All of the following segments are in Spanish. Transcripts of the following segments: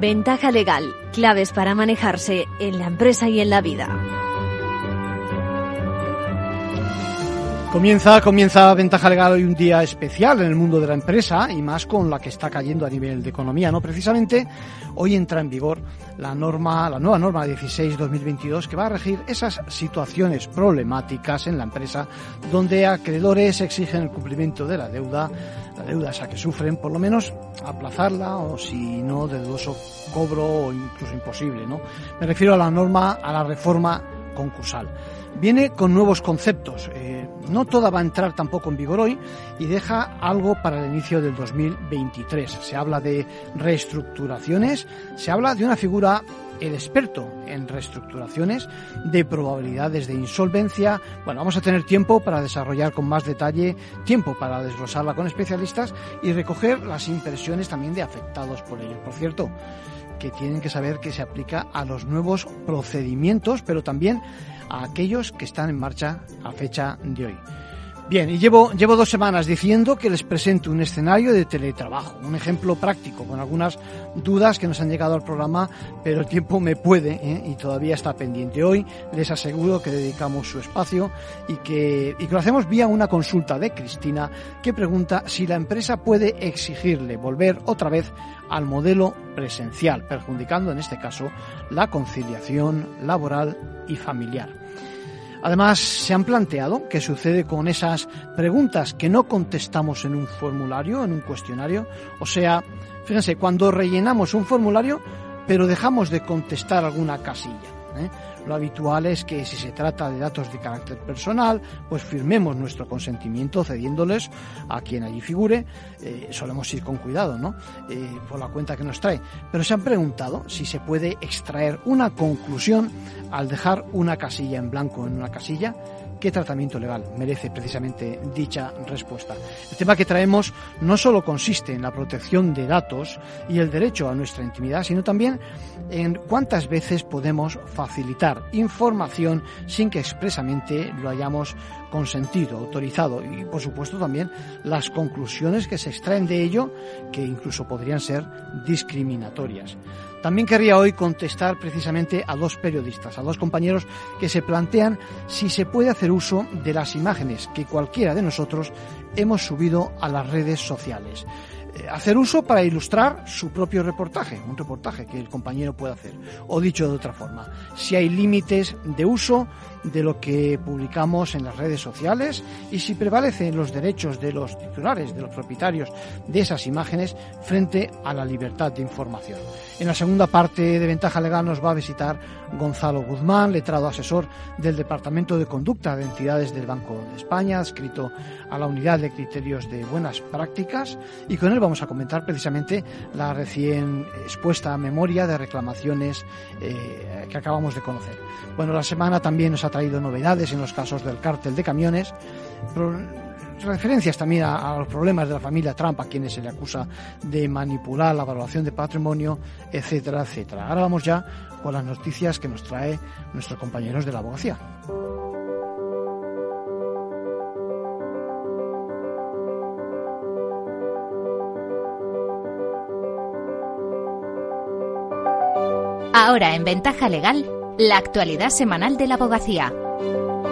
Ventaja legal, claves para manejarse en la empresa y en la vida. Comienza, comienza Ventaja Legal hoy un día especial en el mundo de la empresa y más con la que está cayendo a nivel de economía, ¿no? Precisamente hoy entra en vigor la norma, la nueva norma 16-2022 que va a regir esas situaciones problemáticas en la empresa donde acreedores exigen el cumplimiento de la deuda, la deuda que sufren, por lo menos aplazarla o si no de dudoso cobro o incluso imposible, ¿no? Me refiero a la norma, a la reforma concursal viene con nuevos conceptos. Eh, no toda va a entrar tampoco en vigor hoy y deja algo para el inicio del 2023. Se habla de reestructuraciones, se habla de una figura el experto en reestructuraciones, de probabilidades de insolvencia. Bueno, vamos a tener tiempo para desarrollar con más detalle, tiempo para desglosarla con especialistas y recoger las impresiones también de afectados por ello. Por cierto, que tienen que saber que se aplica a los nuevos procedimientos, pero también a aquellos que están en marcha a fecha de hoy. Bien, y llevo, llevo dos semanas diciendo que les presento un escenario de teletrabajo, un ejemplo práctico, con algunas dudas que nos han llegado al programa, pero el tiempo me puede ¿eh? y todavía está pendiente. Hoy les aseguro que dedicamos su espacio y que, y que lo hacemos vía una consulta de Cristina que pregunta si la empresa puede exigirle volver otra vez al modelo presencial, perjudicando en este caso la conciliación laboral y familiar. Además, se han planteado qué sucede con esas preguntas que no contestamos en un formulario, en un cuestionario. O sea, fíjense, cuando rellenamos un formulario, pero dejamos de contestar alguna casilla. ¿Eh? Lo habitual es que si se trata de datos de carácter personal, pues firmemos nuestro consentimiento cediéndoles a quien allí figure. Eh, solemos ir con cuidado, ¿no? Eh, por la cuenta que nos trae. Pero se han preguntado si se puede extraer una conclusión al dejar una casilla en blanco en una casilla qué tratamiento legal merece precisamente dicha respuesta. El tema que traemos no solo consiste en la protección de datos y el derecho a nuestra intimidad, sino también en cuántas veces podemos facilitar información sin que expresamente lo hayamos consentido, autorizado y por supuesto también las conclusiones que se extraen de ello que incluso podrían ser discriminatorias. También querría hoy contestar precisamente a dos periodistas, a dos compañeros que se plantean si se puede hacer uso de las imágenes que cualquiera de nosotros hemos subido a las redes sociales. Eh, hacer uso para ilustrar su propio reportaje, un reportaje que el compañero puede hacer. O dicho de otra forma, si hay límites de uso de lo que publicamos en las redes sociales y si prevalecen los derechos de los titulares, de los propietarios de esas imágenes frente a la libertad de información. En la segunda parte de Ventaja Legal nos va a visitar Gonzalo Guzmán, letrado asesor del Departamento de Conducta de Entidades del Banco de España, adscrito a la Unidad de Criterios de Buenas Prácticas, y con él vamos a comentar precisamente la recién expuesta memoria de reclamaciones eh, que acabamos de conocer. Bueno, la semana también nos ha traído novedades en los casos del cártel de camiones, referencias también a, los problemas de la familia Trump, a quienes se le acusa de manipular la valoración de patrimonio, etcétera, etcétera. Ahora vamos ya con las noticias que nos trae nuestros compañeros de la abogacía. Ahora en Ventaja Legal, la actualidad semanal de la abogacía.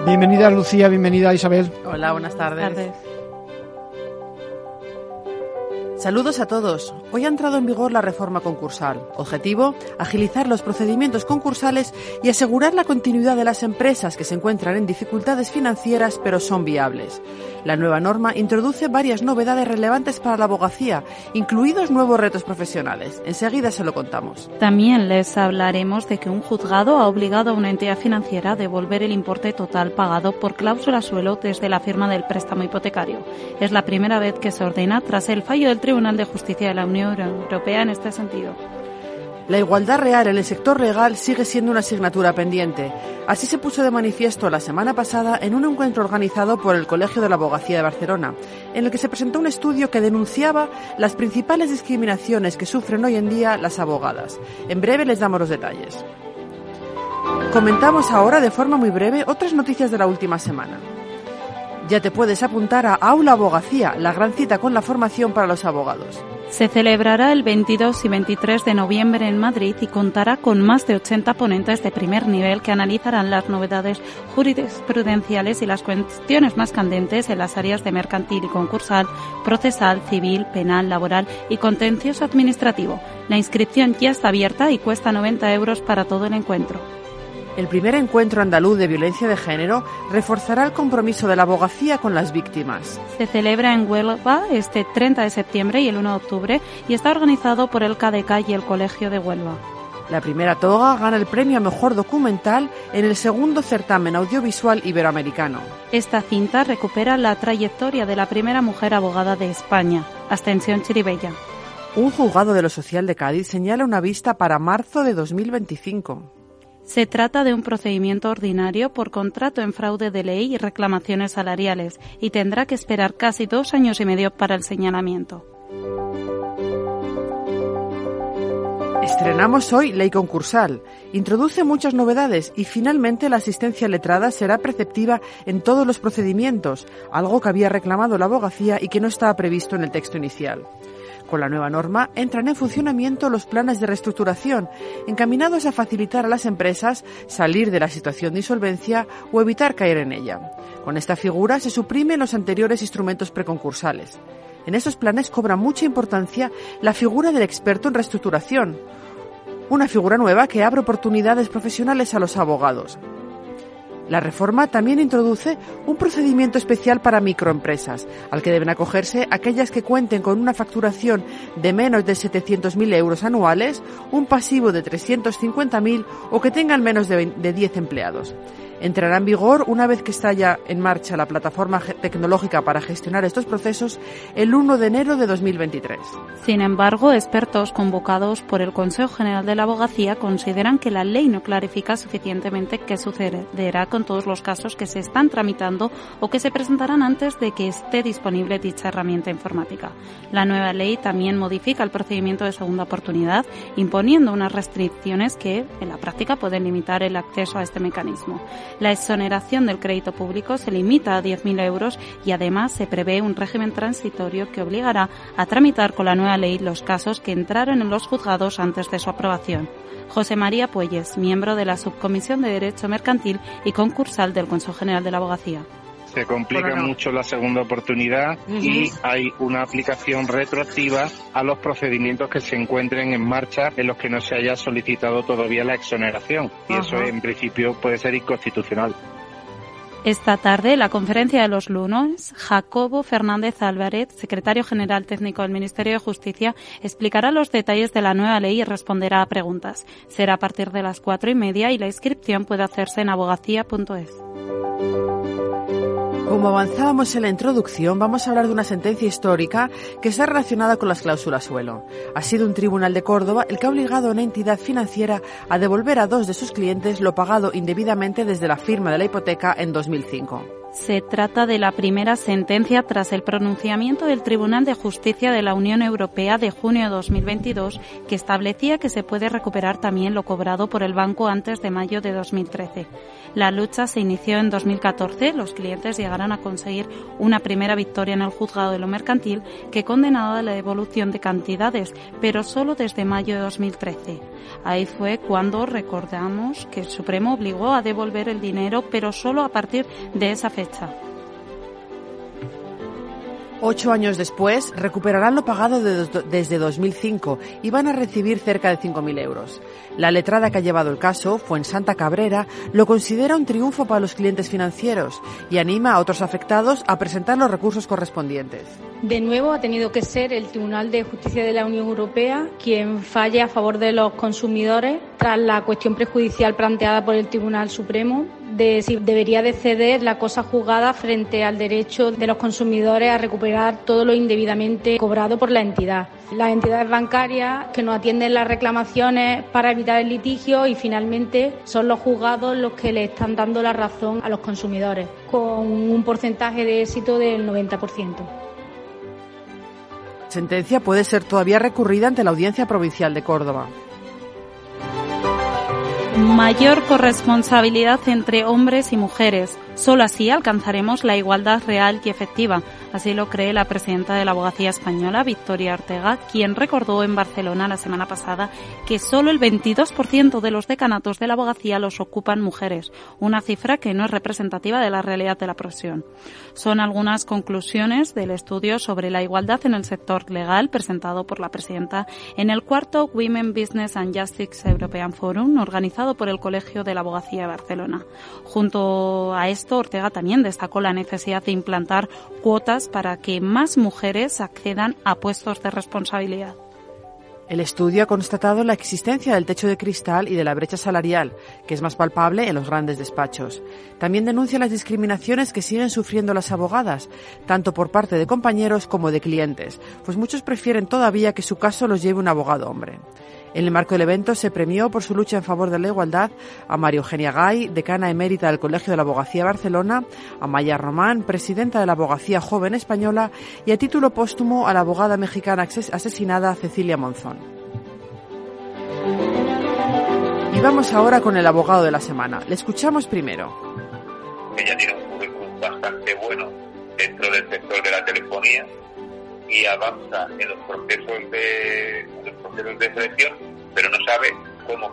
Bienvenida Lucía, bienvenida Isabel. Hola, buenas tardes. Saludos a todos. Hoy ha entrado en vigor la reforma concursal. Objetivo, agilizar los procedimientos concursales y asegurar la continuidad de las empresas que se encuentran en dificultades financieras pero son viables. La nueva norma introduce varias novedades relevantes para la abogacía, incluidos nuevos retos profesionales. Enseguida se lo contamos. También les hablaremos de que un juzgado ha obligado a una entidad financiera a devolver el importe total pagado por cláusula suelo desde la firma del préstamo hipotecario. Es la primera vez que se ordena tras el fallo del Tribunal de Justicia de la Unión Europea en este sentido. La igualdad real en el sector legal sigue siendo una asignatura pendiente. Así se puso de manifiesto la semana pasada en un encuentro organizado por el Colegio de la Abogacía de Barcelona, en el que se presentó un estudio que denunciaba las principales discriminaciones que sufren hoy en día las abogadas. En breve les damos los detalles. Comentamos ahora de forma muy breve otras noticias de la última semana. Ya te puedes apuntar a Aula Abogacía, la gran cita con la formación para los abogados. Se celebrará el 22 y 23 de noviembre en Madrid y contará con más de 80 ponentes de primer nivel que analizarán las novedades jurisprudenciales y las cuestiones más candentes en las áreas de mercantil y concursal, procesal, civil, penal, laboral y contencioso administrativo. La inscripción ya está abierta y cuesta 90 euros para todo el encuentro. El primer encuentro andaluz de violencia de género reforzará el compromiso de la abogacía con las víctimas. Se celebra en Huelva este 30 de septiembre y el 1 de octubre y está organizado por el KDK y el Colegio de Huelva. La primera toga gana el premio a mejor documental en el segundo certamen audiovisual iberoamericano. Esta cinta recupera la trayectoria de la primera mujer abogada de España, Ascensión Chiribella. Un juzgado de lo social de Cádiz señala una vista para marzo de 2025. Se trata de un procedimiento ordinario por contrato en fraude de ley y reclamaciones salariales y tendrá que esperar casi dos años y medio para el señalamiento. Estrenamos hoy Ley Concursal. Introduce muchas novedades y finalmente la asistencia letrada será preceptiva en todos los procedimientos, algo que había reclamado la abogacía y que no estaba previsto en el texto inicial. Con la nueva norma entran en funcionamiento los planes de reestructuración, encaminados a facilitar a las empresas salir de la situación de insolvencia o evitar caer en ella. Con esta figura se suprimen los anteriores instrumentos preconcursales. En esos planes cobra mucha importancia la figura del experto en reestructuración, una figura nueva que abre oportunidades profesionales a los abogados. La reforma también introduce un procedimiento especial para microempresas, al que deben acogerse aquellas que cuenten con una facturación de menos de 700.000 euros anuales, un pasivo de 350.000 o que tengan menos de 10 empleados entrará en vigor una vez que está ya en marcha la plataforma tecnológica para gestionar estos procesos el 1 de enero de 2023. Sin embargo, expertos convocados por el Consejo General de la Abogacía consideran que la ley no clarifica suficientemente qué sucederá con todos los casos que se están tramitando o que se presentarán antes de que esté disponible dicha herramienta informática. La nueva ley también modifica el procedimiento de segunda oportunidad, imponiendo unas restricciones que en la práctica pueden limitar el acceso a este mecanismo. La exoneración del crédito público se limita a 10.000 euros y además se prevé un régimen transitorio que obligará a tramitar con la nueva ley los casos que entraron en los juzgados antes de su aprobación. José María Puelles, miembro de la Subcomisión de Derecho Mercantil y concursal del Consejo General de la Abogacía se complica mucho la segunda oportunidad y hay una aplicación retroactiva a los procedimientos que se encuentren en marcha en los que no se haya solicitado todavía la exoneración. Y eso en principio puede ser inconstitucional. Esta tarde, la conferencia de los lunes, Jacobo Fernández Álvarez, secretario general técnico del Ministerio de Justicia, explicará los detalles de la nueva ley y responderá a preguntas. Será a partir de las cuatro y media y la inscripción puede hacerse en abogacía.es. Como avanzábamos en la introducción, vamos a hablar de una sentencia histórica que está relacionada con las cláusulas suelo. Ha sido un tribunal de Córdoba el que ha obligado a una entidad financiera a devolver a dos de sus clientes lo pagado indebidamente desde la firma de la hipoteca en 2005. Se trata de la primera sentencia tras el pronunciamiento del Tribunal de Justicia de la Unión Europea de junio de 2022 que establecía que se puede recuperar también lo cobrado por el banco antes de mayo de 2013. La lucha se inició en 2014. Los clientes llegaron a conseguir una primera victoria en el juzgado de lo mercantil que condenaba la devolución de cantidades, pero solo desde mayo de 2013. Ahí fue cuando recordamos que el Supremo obligó a devolver el dinero, pero solo a partir de esa fecha. Ocho años después, recuperarán lo pagado desde 2005 y van a recibir cerca de 5.000 euros. La letrada que ha llevado el caso, fue en Santa Cabrera, lo considera un triunfo para los clientes financieros y anima a otros afectados a presentar los recursos correspondientes. De nuevo, ha tenido que ser el Tribunal de Justicia de la Unión Europea quien falle a favor de los consumidores tras la cuestión prejudicial planteada por el Tribunal Supremo de si debería de ceder la cosa juzgada frente al derecho de los consumidores a recuperar todo lo indebidamente cobrado por la entidad. Las entidades bancarias que no atienden las reclamaciones para evitar el litigio y finalmente son los juzgados los que le están dando la razón a los consumidores, con un porcentaje de éxito del 90%. Sentencia puede ser todavía recurrida ante la Audiencia Provincial de Córdoba mayor corresponsabilidad entre hombres y mujeres. Solo así alcanzaremos la igualdad real y efectiva. Así lo cree la presidenta de la abogacía española, Victoria Ortega, quien recordó en Barcelona la semana pasada que solo el 22% de los decanatos de la abogacía los ocupan mujeres, una cifra que no es representativa de la realidad de la profesión. Son algunas conclusiones del estudio sobre la igualdad en el sector legal presentado por la presidenta en el cuarto Women Business and Justice European Forum organizado por el Colegio de la Abogacía de Barcelona. Junto a esto, Ortega también destacó la necesidad de implantar cuotas para que más mujeres accedan a puestos de responsabilidad. El estudio ha constatado la existencia del techo de cristal y de la brecha salarial, que es más palpable en los grandes despachos. También denuncia las discriminaciones que siguen sufriendo las abogadas, tanto por parte de compañeros como de clientes, pues muchos prefieren todavía que su caso los lleve un abogado hombre. En el marco del evento se premió por su lucha en favor de la igualdad a María Eugenia Gay, decana emérita del Colegio de la Abogacía de Barcelona, a Maya Román, presidenta de la Abogacía Joven Española, y a título póstumo a la abogada mexicana asesinada Cecilia Monzón. Y vamos ahora con el abogado de la semana. Le escuchamos primero. Ella tiene un currículum bastante bueno dentro del sector de la telefonía y avanza en los procesos de, de selección, pero no sabe cómo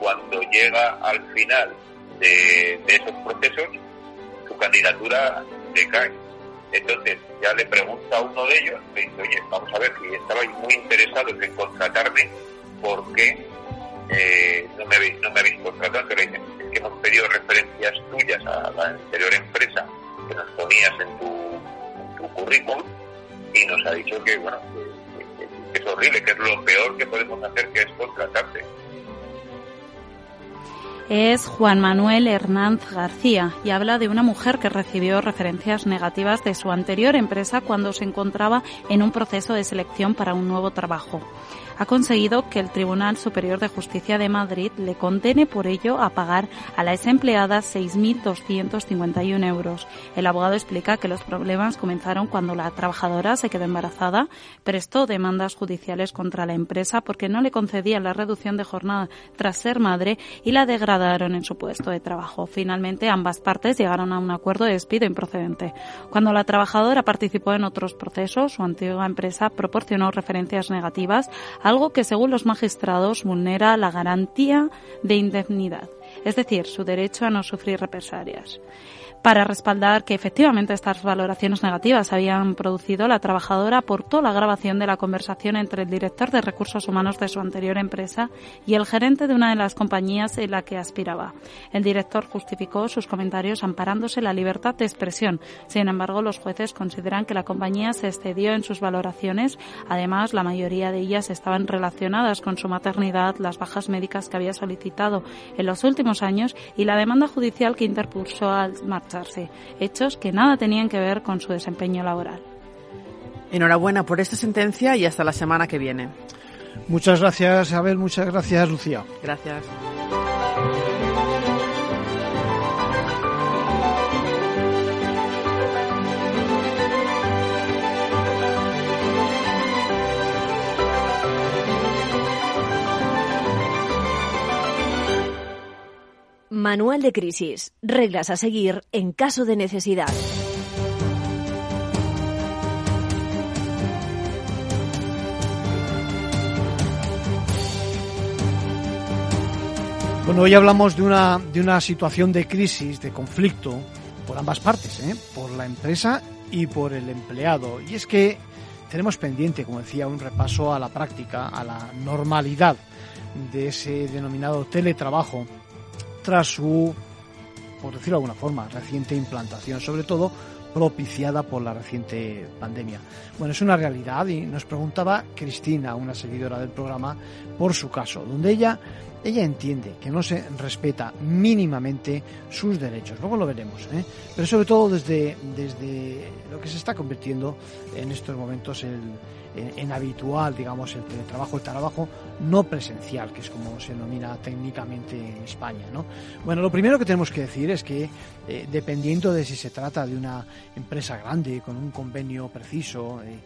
cuando llega al final de, esos procesos su candidatura decae. Entonces ya le pregunta a uno de ellos, le dice, oye, vamos a ver, si estabais muy interesados en contratarme, ¿por qué eh, no, me habéis, no me habéis contratado? le dicen, es que hemos pedido referencias tuyas a la anterior empresa que nos ponías en tu, en tu currículum y nos ha dicho que, bueno, que, es horrible, que es lo peor que podemos hacer, que es contratarte. Es Juan Manuel Hernández García y habla de una mujer que recibió referencias negativas de su anterior empresa cuando se encontraba en un proceso de selección para un nuevo trabajo ha conseguido que el Tribunal Superior de Justicia de Madrid le condene por ello a pagar a la ex empleada 6.251 euros. El abogado explica que los problemas comenzaron cuando la trabajadora se quedó embarazada, prestó demandas judiciales contra la empresa porque no le concedían la reducción de jornada tras ser madre y la degradaron en su puesto de trabajo. Finalmente, ambas partes llegaron a un acuerdo de despido improcedente. Cuando la trabajadora participó en otros procesos, su antigua empresa proporcionó referencias negativas algo que según los magistrados vulnera la garantía de indemnidad, es decir, su derecho a no sufrir represalias. Para respaldar que efectivamente estas valoraciones negativas habían producido, la trabajadora aportó la grabación de la conversación entre el director de recursos humanos de su anterior empresa y el gerente de una de las compañías en la que aspiraba. El director justificó sus comentarios amparándose la libertad de expresión. Sin embargo, los jueces consideran que la compañía se excedió en sus valoraciones. Además, la mayoría de ellas estaban relacionadas con su maternidad, las bajas médicas que había solicitado en los últimos años y la demanda judicial que interpuso al marchar hechos que nada tenían que ver con su desempeño laboral. Enhorabuena por esta sentencia y hasta la semana que viene. Muchas gracias, Abel. Muchas gracias, Lucía. Gracias. Manual de crisis. Reglas a seguir en caso de necesidad. Bueno, hoy hablamos de una, de una situación de crisis, de conflicto, por ambas partes, ¿eh? por la empresa y por el empleado. Y es que tenemos pendiente, como decía, un repaso a la práctica, a la normalidad de ese denominado teletrabajo tras su, por decirlo de alguna forma, reciente implantación, sobre todo propiciada por la reciente pandemia. Bueno, es una realidad y nos preguntaba Cristina, una seguidora del programa, por su caso, donde ella ella entiende que no se respeta mínimamente sus derechos. Luego lo veremos, ¿eh? pero sobre todo desde, desde lo que se está convirtiendo en estos momentos el, en, habitual, digamos, el teletrabajo, el trabajo no presencial, que es como se denomina técnicamente en España. ¿no? Bueno, lo primero que tenemos que decir es que, eh, dependiendo de si se trata de una empresa grande, con un convenio preciso, eh,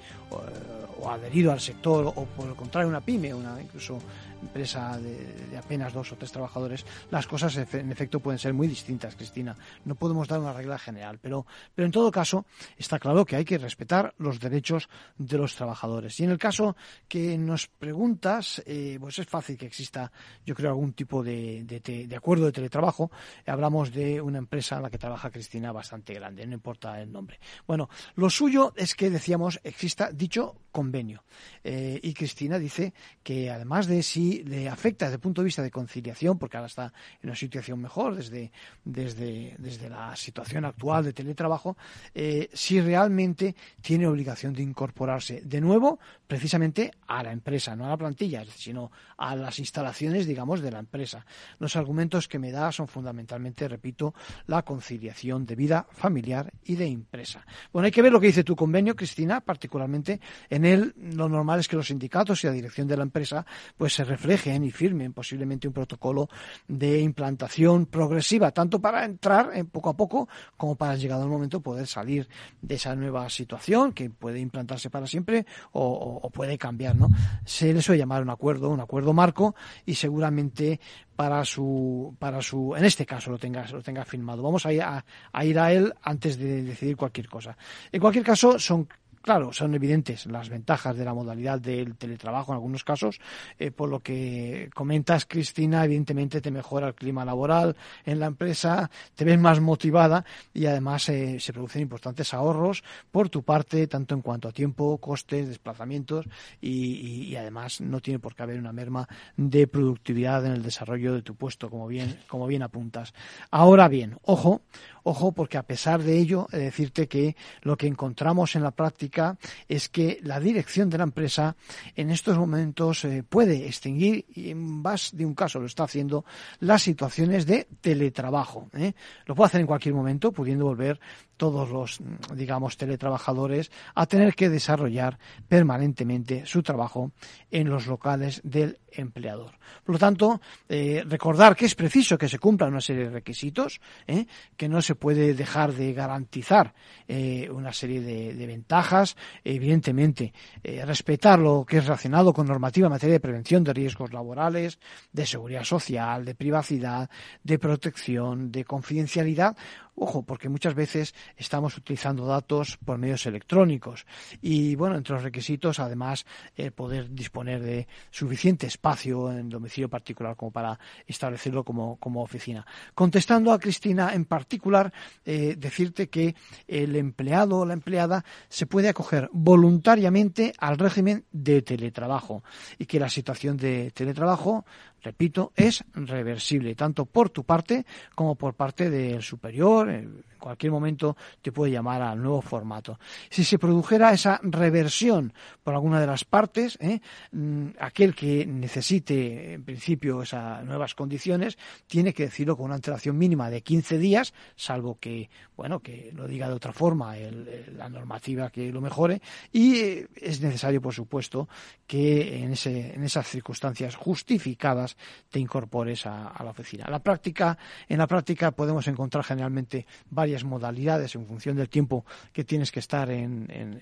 o, adherido al sector, o por el contrario, una pyme, una incluso empresa de, apenas dos o tres trabajadores, las cosas en efecto pueden ser muy distintas, Cristina. No podemos dar una regla general, pero, pero en todo caso está claro que hay que respetar los derechos de los trabajadores. Y en el caso que nos preguntas, eh, pues es fácil que exista, yo creo, algún tipo de, de, acuerdo de teletrabajo. Hablamos de una empresa en la que trabaja Cristina bastante grande, no importa el nombre. Bueno, lo suyo es que decíamos exista dicho convenio. Eh, y Cristina dice que además de si le afecta desde el punto de vista de conciliación, porque ahora está en una situación mejor desde, desde, desde la situación actual de teletrabajo, eh, si realmente tiene obligación de incorporarse de nuevo precisamente a la empresa, no a la plantilla, sino a las instalaciones, digamos, de la empresa. Los argumentos que me da son fundamentalmente, repito, la conciliación de vida familiar y de empresa. Bueno, hay que ver lo que dice tu convenio, Cristina, particularmente en él lo normal es que los sindicatos y la dirección de la empresa pues se reflejen y firmen posiblemente un protocolo de implantación progresiva, tanto para entrar en poco a poco como para llegado el momento poder salir de esa nueva situación que puede implantarse para siempre o, puede cambiar, ¿no? Se le suele llamar un acuerdo, un acuerdo marco y seguramente para su para su en este caso lo tenga lo tenga firmado. Vamos a ir a, a ir a él antes de decidir cualquier cosa. En cualquier caso son Claro, son evidentes las ventajas de la modalidad del teletrabajo en algunos casos, eh, por lo que comentas, Cristina, evidentemente te mejora el clima laboral en la empresa, te ves más motivada y además eh, se producen importantes ahorros por tu parte, tanto en cuanto a tiempo, costes, desplazamientos y, y además no tiene por qué haber una merma de productividad en el desarrollo de tu puesto, como bien, como bien apuntas. Ahora bien, ojo, Ojo, porque a pesar de ello, decirte que lo que encontramos en la práctica es que la dirección de la empresa en estos momentos eh, puede extinguir, y en más de un caso lo está haciendo, las situaciones de teletrabajo. ¿eh? Lo puede hacer en cualquier momento, pudiendo volver todos los, digamos, teletrabajadores a tener que desarrollar permanentemente su trabajo en los locales del empleador. Por lo tanto, eh, recordar que es preciso que se cumplan una serie de requisitos, ¿eh? que no se puede dejar de garantizar eh, una serie de, ventajas, evidentemente, respetar lo que es relacionado con normativa en materia de prevención de riesgos laborales, de seguridad social, de privacidad, de protección, de confidencialidad, Ojo, porque muchas veces estamos utilizando datos por medios electrónicos y, bueno, entre los requisitos, además, el poder disponer de suficiente espacio en domicilio particular como para establecerlo como, como oficina. Contestando a Cristina en particular, eh, decirte que el empleado o la empleada se puede acoger voluntariamente al régimen de teletrabajo y que la situación de teletrabajo repito, es reversible, tanto por tu parte como por parte del superior. En cualquier momento te puede llamar al nuevo formato. Si se produjera esa reversión por alguna de las partes, ¿eh? mm, aquel que necesite, en principio, esas nuevas condiciones, tiene que decirlo con una antelación mínima de 15 días, salvo que, bueno, que lo diga de otra forma la normativa que lo mejore, y eh, es necesario, por supuesto, que en, ese, en esas circunstancias justificadas te incorpores a, la oficina. La práctica, en la práctica podemos encontrar generalmente varias modalidades en función del tiempo que tienes que estar en,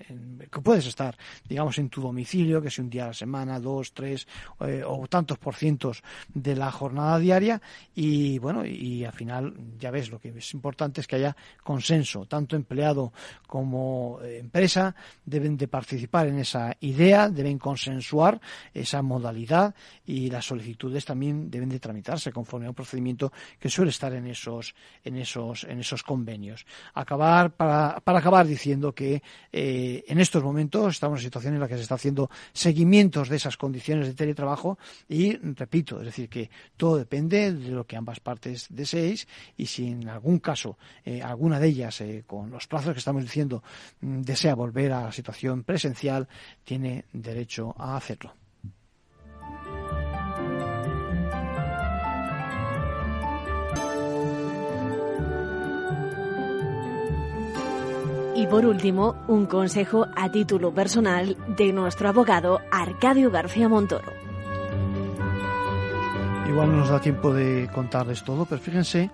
que puedes estar, digamos, en tu domicilio, que es un día a la semana, dos, tres eh, o tantos por cientos de la jornada diaria y bueno, y al final ya ves lo que es importante es que haya consenso, tanto empleado como eh, empresa deben de participar en esa idea, deben consensuar esa modalidad y las solicitudes también deben de tramitarse conforme a un procedimiento que suele estar en esos, en esos, en esos convenios. Acabar, para, para acabar diciendo que eh, en estos momentos estamos en una situación en la que se está haciendo seguimientos de esas condiciones de teletrabajo y, repito, es decir, que todo depende de lo que ambas partes deseéis y si en algún caso eh, alguna de ellas, eh, con los plazos que estamos diciendo, mm, desea volver a la situación presencial, tiene derecho a hacerlo. Y por último, un consejo a título personal de nuestro abogado Arcadio García Montoro. Igual no nos da tiempo de contarles todo, pero fíjense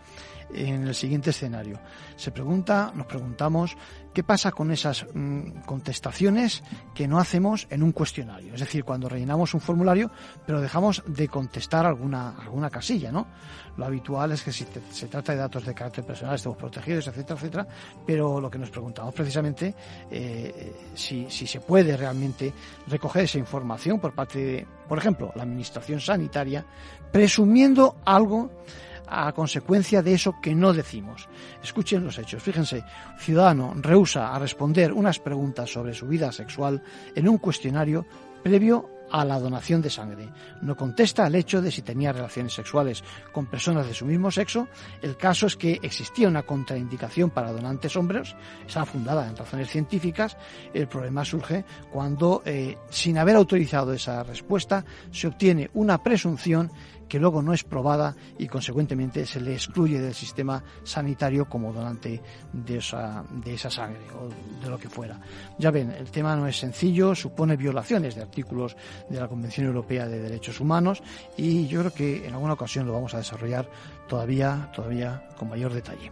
en el siguiente escenario. Se pregunta, nos preguntamos, ¿qué pasa con esas mm, contestaciones que no hacemos en un cuestionario? Es decir, cuando rellenamos un formulario, pero dejamos de contestar alguna, alguna casilla, ¿no? Lo habitual es que si se trata de datos de carácter personal, estemos protegidos, etcétera, etcétera, pero lo que nos preguntamos precisamente, eh, si, si se puede realmente recoger esa información por parte de, por ejemplo, la Administración Sanitaria, presumiendo algo a consecuencia de eso que no decimos. Escuchen los hechos. Fíjense, ciudadano rehúsa a responder unas preguntas sobre su vida sexual en un cuestionario previo a la donación de sangre. No contesta al hecho de si tenía relaciones sexuales con personas de su mismo sexo. El caso es que existía una contraindicación para donantes hombres, estaba fundada en razones científicas. El problema surge cuando, eh, sin haber autorizado esa respuesta, se obtiene una presunción que luego no es probada y consecuentemente se le excluye del sistema sanitario como donante de esa, de esa sangre o de lo que fuera. Ya ven, el tema no es sencillo, supone violaciones de artículos de la Convención Europea de Derechos Humanos y yo creo que en alguna ocasión lo vamos a desarrollar todavía, todavía con mayor detalle.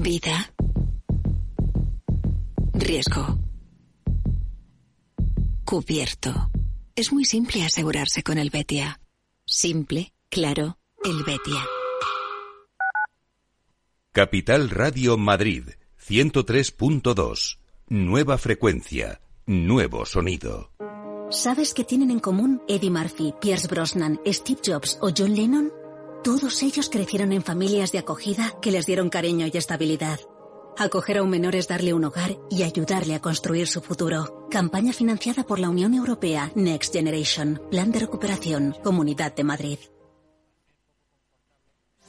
Vida. Riesgo. Cubierto. Es muy simple asegurarse con el Betia. Simple, claro, el Betia. Capital Radio Madrid, 103.2. Nueva frecuencia, nuevo sonido. ¿Sabes qué tienen en común Eddie Murphy, Pierce Brosnan, Steve Jobs o John Lennon? Todos ellos crecieron en familias de acogida que les dieron cariño y estabilidad. Acoger a un menor es darle un hogar y ayudarle a construir su futuro. Campaña financiada por la Unión Europea Next Generation. Plan de recuperación. Comunidad de Madrid.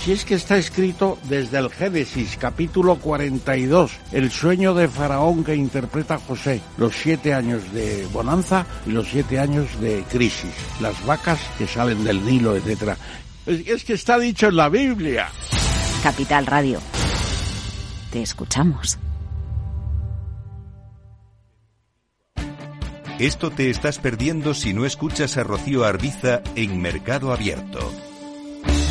si es que está escrito desde el Génesis, capítulo 42, el sueño de Faraón que interpreta José, los siete años de bonanza y los siete años de crisis, las vacas que salen del Nilo, etc. Es que está dicho en la Biblia. Capital Radio. Te escuchamos. Esto te estás perdiendo si no escuchas a Rocío Arbiza en Mercado Abierto.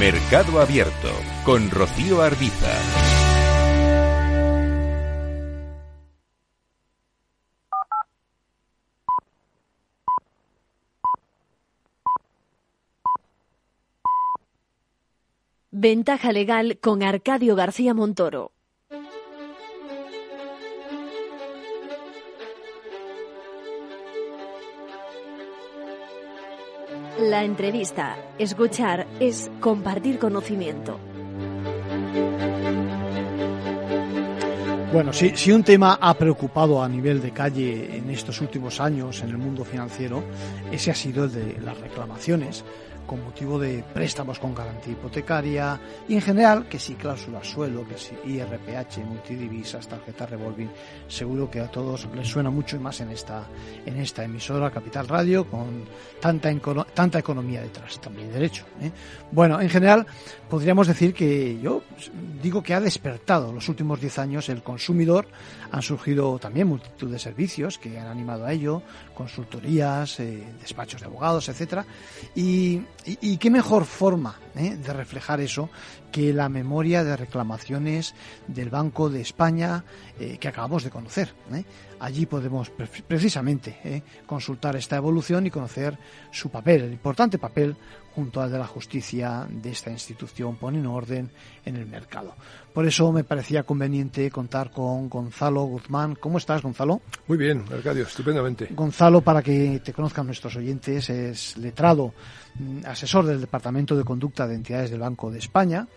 Mercado Abierto con Rocío Arbiza. Ventaja legal con Arcadio García Montoro. La entrevista, escuchar, es compartir conocimiento. Bueno, si, si, un tema ha preocupado a nivel de calle en estos últimos años en el mundo financiero, ese ha sido el de las reclamaciones con motivo de préstamos con garantía hipotecaria y en general que si cláusula suelo, que si IRPH, multidivisas, tarjeta revolving, seguro que a todos les suena mucho y más en esta en esta emisora Capital Radio con tanta tanta economía detrás, también derecho. ¿eh? Bueno, en general podríamos decir que yo digo que ha despertado los últimos 10 años el consumidor, han surgido también multitud de servicios que han animado a ello, consultorías, eh, despachos de abogados, etcétera, y, y, qué mejor forma ¿eh? de reflejar eso que la memoria de reclamaciones del Banco de España eh, que acabamos de conocer. ¿eh? Allí podemos precisamente consultar esta evolución y conocer su papel, el importante papel junto al de la justicia de esta institución, ponen orden en el mercado. Por eso me parecía conveniente contar con Gonzalo Guzmán. ¿Cómo estás, Gonzalo? Muy bien, Arcadio, estupendamente. Gonzalo, para que te conozcan nuestros oyentes, es letrado, mm, asesor del Departamento de Conducta de Entidades del Banco de España.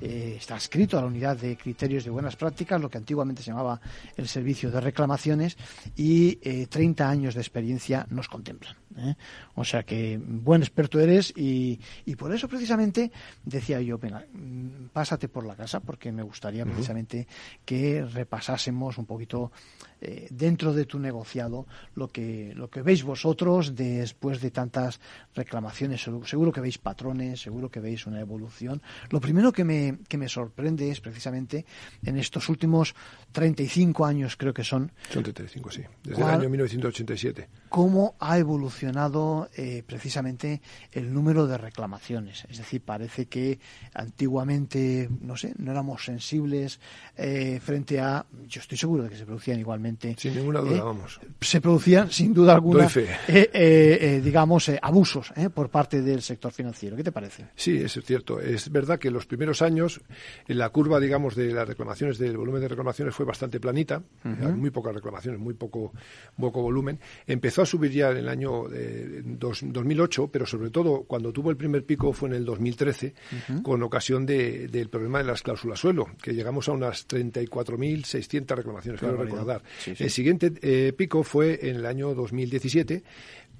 Eh, está adscrito a la unidad de criterios de buenas prácticas, lo que antiguamente se llamaba el servicio de reclamaciones, y 30 eh, años de experiencia nos contemplan. ¿eh? O sea que buen experto eres y, y, por eso precisamente decía yo, venga, mm, pásate por la casa porque me gustaría precisamente que repasásemos un poquito eh, dentro de tu negociado lo que, lo que veis vosotros después de tantas reclamaciones. Seguro que veis patrones, seguro que veis una evolución. Lo primero que me, que me sorprende es precisamente en estos últimos 35 años, creo que son. Son 35, sí, desde el año 1987. ¿Cómo ha evolucionado eh, precisamente el número de reclamaciones? Es decir, parece que antiguamente, no sé, no éramos sensibles eh, frente a. Yo estoy seguro de que se producían igualmente sin ninguna duda, eh, vamos. Se producían, sin duda alguna, digamos, abusos por parte del sector financiero. ¿Qué te parece? Sí, es cierto. Es verdad que los primeros años la curva, digamos, de las reclamaciones, del volumen de reclamaciones fue bastante planita. Muy pocas reclamaciones, muy poco, poco volumen. Empezó a subir ya en el año 2008, pero sobre todo cuando tuvo el primer pico fue en el 2013, con ocasión del problema de las cláusulas suelo, que llegamos a unas 34.600 reclamaciones, quiero recordar. El siguiente eh, pico fue en el año 2017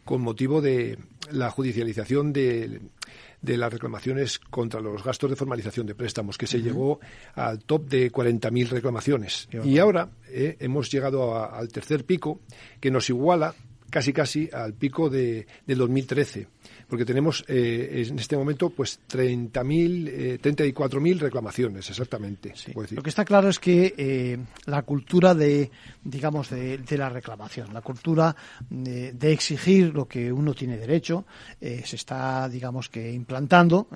con motivo de la judicialización de, las reclamaciones contra los gastos de formalización de préstamos, que se llegó al top de 40.000 reclamaciones. Y ahora eh, hemos llegado al tercer pico, que nos iguala casi casi al pico de, del 2013 porque tenemos eh, en este momento pues 30.000, eh, 34.000 reclamaciones, exactamente. Lo que está claro es que eh, la cultura de, digamos, de, la reclamación, la cultura de, exigir lo que uno tiene derecho, eh, se está, digamos, que implantando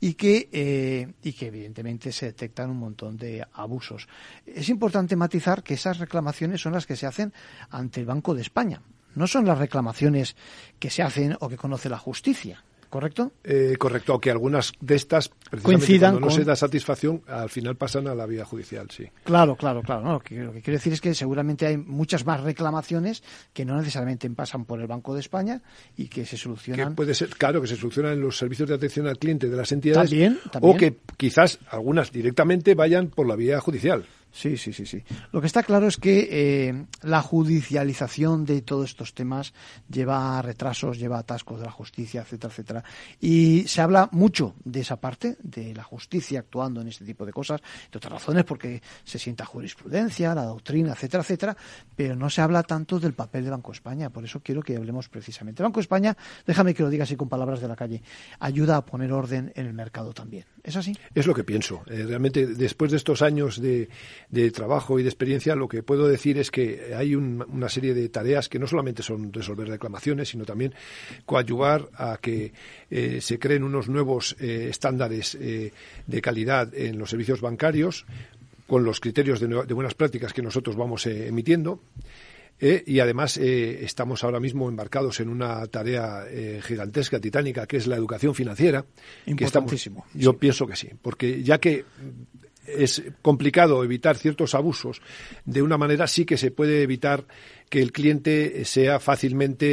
y que y que evidentemente se detectan un montón de abusos. Es importante matizar que esas reclamaciones son las que se hacen ante el Banco de España no son las reclamaciones que se hacen o que conoce la justicia. ¿correcto? Eh, correcto, aunque algunas de estas, coincidan cuando no se da satisfacción, al final pasan a la vía judicial, sí. Claro, claro, claro. lo, que, quiero decir es que seguramente hay muchas más reclamaciones que no necesariamente pasan por el Banco de España y que se solucionan. Que puede ser, claro, que se solucionan en los servicios de atención al cliente de las entidades. O que quizás algunas directamente vayan por la vía judicial. Sí, sí, sí, sí. Lo que está claro es que eh, la judicialización de todos estos temas lleva a retrasos, lleva a atascos de la justicia, etcétera, etcétera. Y se habla mucho de esa parte, de la justicia actuando en este tipo de cosas, de otras razones porque se sienta jurisprudencia, la doctrina, etcétera, etcétera, pero no se habla tanto del papel de Banco España. Por eso quiero que hablemos precisamente. Banco España, déjame que lo diga así con palabras de la calle, ayuda a poner orden en el mercado también. ¿Es así? Es lo que pienso. Eh, realmente, después de estos años de de trabajo y de experiencia, lo que puedo decir es que hay una serie de tareas que no solamente son resolver reclamaciones, sino también coadyuvar a que eh, se creen unos nuevos eh, estándares eh, de calidad en los servicios bancarios con los criterios de, buenas prácticas que nosotros vamos emitiendo. Eh, y además eh, estamos ahora mismo embarcados en una tarea eh, gigantesca, titánica, que es la educación financiera. Importantísimo. Que yo pienso que sí, porque ya que es complicado evitar ciertos abusos, de una manera sí que se puede evitar que el cliente sea fácilmente,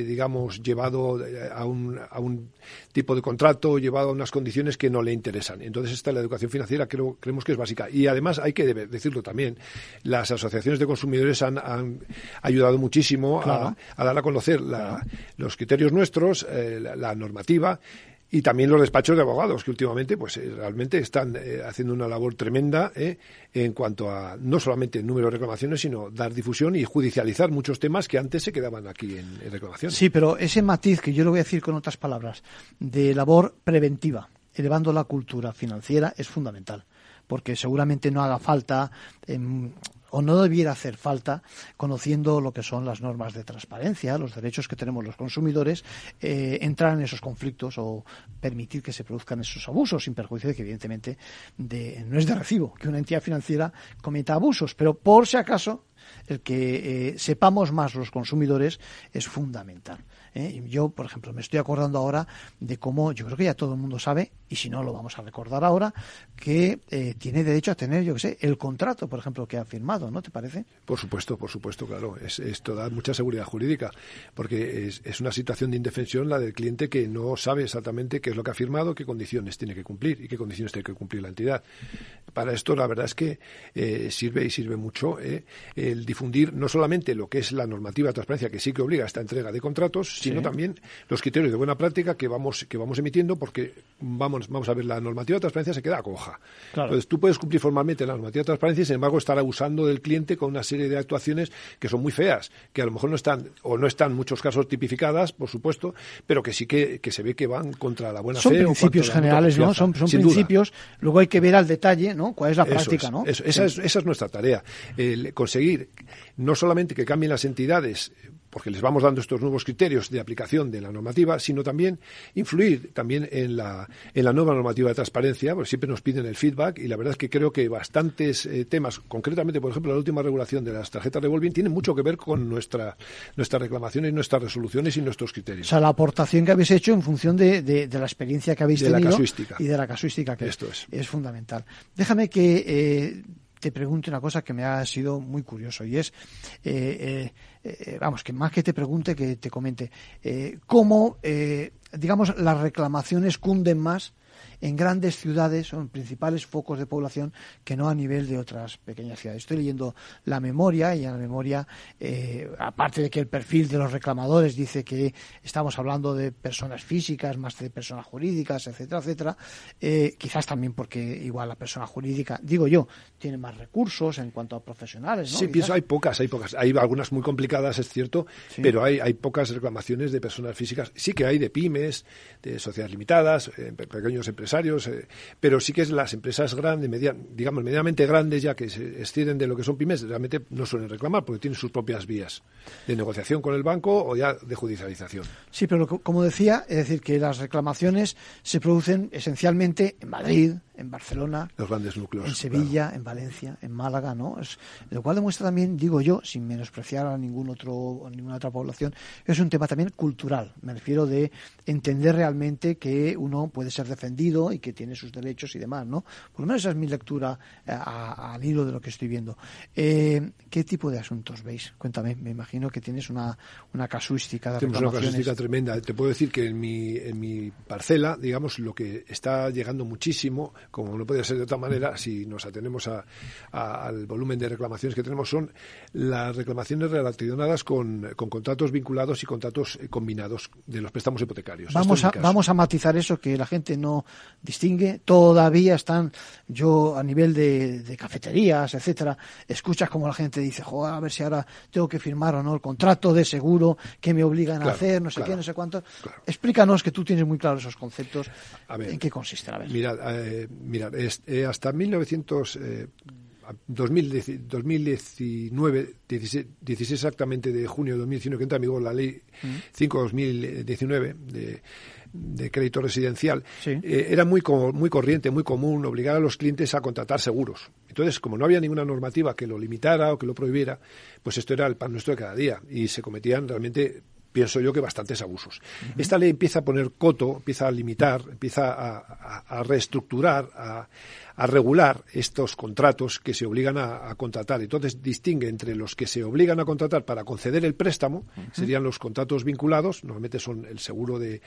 eh, digamos, llevado a un, a un tipo de contrato, llevado a unas condiciones que no le interesan. Entonces, esta la educación financiera creo, creemos que es básica. Y además hay que decirlo también, las asociaciones de consumidores han, han ayudado muchísimo a, dar a conocer los criterios nuestros, eh, la normativa y también los despachos de abogados que últimamente pues eh, realmente están eh, haciendo una labor tremenda eh, en cuanto a no solamente el número de reclamaciones sino dar difusión y judicializar muchos temas que antes se quedaban aquí en, reclamaciones. Sí, pero ese matiz que yo lo voy a decir con otras palabras de labor preventiva, elevando la cultura financiera es fundamental porque seguramente no haga falta em, o no debiera hacer falta, conociendo lo que son las normas de transparencia, los derechos que tenemos los consumidores, eh, entrar en esos conflictos o permitir que se produzcan esos abusos, sin perjuicio de que, evidentemente, no es de recibo que una entidad financiera cometa abusos, pero por si acaso, el que eh, sepamos más los consumidores es fundamental. ¿eh? Yo, por ejemplo, me estoy acordando ahora de cómo, yo creo que ya todo el mundo sabe, y si no lo vamos a recordar ahora, que eh, tiene derecho a tener, yo qué sé, el contrato, por ejemplo, que ha firmado, ¿no te parece? Por supuesto, por supuesto, claro. Es, esto da mucha seguridad jurídica, porque es, es, una situación de indefensión la del cliente que no sabe exactamente qué es lo que ha firmado, qué condiciones tiene que cumplir y qué condiciones tiene que cumplir la entidad. Para esto, la verdad es que eh, sirve y sirve mucho el difundir no solamente lo que es la normativa de transparencia, que sí que obliga a esta entrega de contratos, sino también los criterios de buena práctica que vamos, que vamos emitiendo, porque vamos, vamos a ver, la normativa de transparencia se queda coja. Entonces, tú puedes cumplir formalmente la normativa de transparencia y, sin embargo, estar abusando del cliente con una serie de actuaciones que son muy feas, que a lo mejor no están, o no están en muchos casos tipificadas, por supuesto, pero que sí que, se ve que van contra la buena son fe. Son principios generales, ¿no? Son, principios, luego hay que ver al detalle, ¿no? ¿Cuál es la práctica, ¿no? esa, es, esa es nuestra tarea, el conseguir no solamente que cambien las entidades porque les vamos dando estos nuevos criterios de aplicación de la normativa, sino también influir también en la, en la nueva normativa de transparencia, porque siempre nos piden el feedback y la verdad es que creo que bastantes eh, temas, concretamente, por ejemplo, la última regulación de las tarjetas revolving, tienen mucho que ver con nuestra, nuestras reclamaciones, nuestros resoluciones y nuestros criterios. O sea, la aportación que habéis hecho en función de, de, la experiencia que habéis tenido y de la casuística que Esto es. es fundamental. Déjame que eh, te pregunte una cosa que me ha sido muy curioso y es, eh, eh, eh, vamos, que más que te pregunte, que te comente, cómo, digamos, las reclamaciones cunden más en grandes ciudades o en principales focos de población que no a nivel de otras pequeñas ciudades. Estoy leyendo la memoria y en la memoria, eh, aparte de que el perfil de los reclamadores dice que estamos hablando de personas físicas más de personas jurídicas, etcétera, etcétera, eh, quizás también porque igual la persona jurídica, digo yo, tiene más recursos en cuanto a profesionales. ¿no? Sí, pienso, hay pocas, hay pocas. Hay algunas muy complicadas, es cierto, pero hay, hay pocas reclamaciones de personas físicas. Sí que hay de pymes, de sociedades limitadas, eh, pequeños empresarios eh, pero sí que es las empresas grandes, digamos, medianamente grandes, ya que se exceden de lo que son pymes, realmente no suelen reclamar porque tienen sus propias vías de negociación con el banco o ya de judicialización. Sí, pero como decía, es decir, que las reclamaciones se producen esencialmente en Madrid, en Barcelona, los grandes núcleos, en Sevilla, en Valencia, en Málaga, ¿no? Es, lo cual demuestra también, digo yo, sin menospreciar a ningún otro, a ninguna otra población, es un tema también cultural. Me refiero de entender realmente que uno puede ser defendido y que tiene sus derechos y demás, ¿no? Por lo menos esa es mi lectura eh, al hilo de lo que estoy viendo. Eh, ¿Qué tipo de asuntos veis? Cuéntame, me imagino que tienes una, una casuística de Tenemos una casuística tremenda. Te puedo decir que en mi, en mi parcela, digamos, lo que está llegando muchísimo como no puede ser de otra manera, si nos atenemos al volumen de reclamaciones que tenemos, son las reclamaciones relacionadas con, contratos vinculados y contratos eh, combinados de los préstamos hipotecarios. Vamos a, vamos a matizar eso que la gente no distingue. Todavía están, yo a nivel de, cafeterías, etcétera, escuchas como la gente dice, joder, a ver si ahora tengo que firmar o no el contrato de seguro que me obligan a hacer, no sé qué, no sé cuánto. Explícanos que tú tienes muy claro esos conceptos. en qué consisten. A ver. Mirad, eh, Mirad, eh, hasta 1900, eh, 2019, 16, exactamente de junio de 2019, que entra en vigor la ley 5-2019 de, de crédito residencial, eh, era muy, muy corriente, muy común obligar a los clientes a contratar seguros. Entonces, como no había ninguna normativa que lo limitara o que lo prohibiera, pues esto era el pan nuestro de cada día y se cometían realmente pienso yo que bastantes abusos. Esta ley empieza a poner coto, empieza a limitar, empieza a, reestructurar, a, regular estos contratos que se obligan a, contratar. Entonces distingue entre los que se obligan a contratar para conceder el préstamo, serían los contratos vinculados, normalmente son el seguro de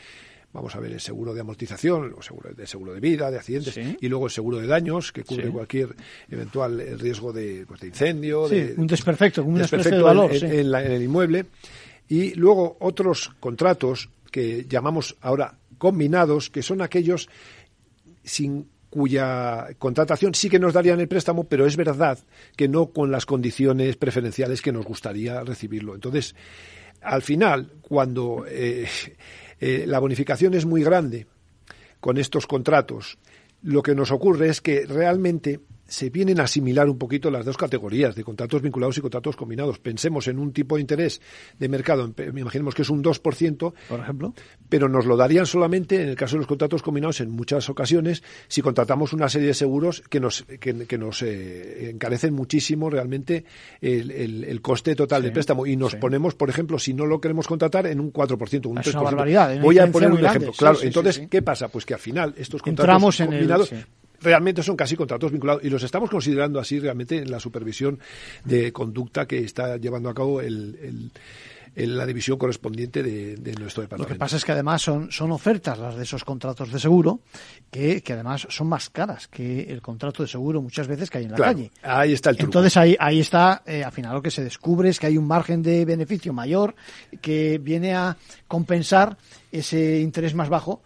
vamos a ver, el seguro de amortización, el seguro de seguro de vida, de accidentes, y luego el seguro de daños, que cubre cualquier eventual riesgo de, pues, de incendio. de, un desperfecto, un desperfecto de valor. En, en, el inmueble. Y luego otros contratos que llamamos ahora combinados, que son aquellos sin cuya contratación sí que nos darían el préstamo, pero es verdad que no con las condiciones preferenciales que nos gustaría recibirlo. Entonces, al final, cuando eh, eh, la bonificación es muy grande con estos contratos. Lo que nos ocurre es que realmente se vienen a asimilar un poquito las dos categorías de contratos vinculados y contratos combinados. Pensemos en un tipo de interés de mercado, imaginemos que es un 2%, por ejemplo, pero nos lo darían solamente en el caso de los contratos combinados en muchas ocasiones si contratamos una serie de seguros que nos que, nos eh, encarecen muchísimo realmente el, coste total del préstamo y nos ponemos, por ejemplo, si no lo queremos contratar en un 4%, un 3%. Es una barbaridad, Voy a poner un ejemplo. claro, entonces, ¿qué pasa? Pues que al final estos contratos combinados realmente son casi contratos vinculados y los estamos considerando así realmente en la supervisión de conducta que está llevando a cabo el, la división correspondiente de, nuestro departamento. Lo que pasa es que además son, son ofertas las de esos contratos de seguro que, que además son más caras que el contrato de seguro muchas veces que hay en la calle. Ahí está el truco. Entonces ahí, ahí está, eh, al final lo que se descubre es que hay un margen de beneficio mayor que viene a compensar ese interés más bajo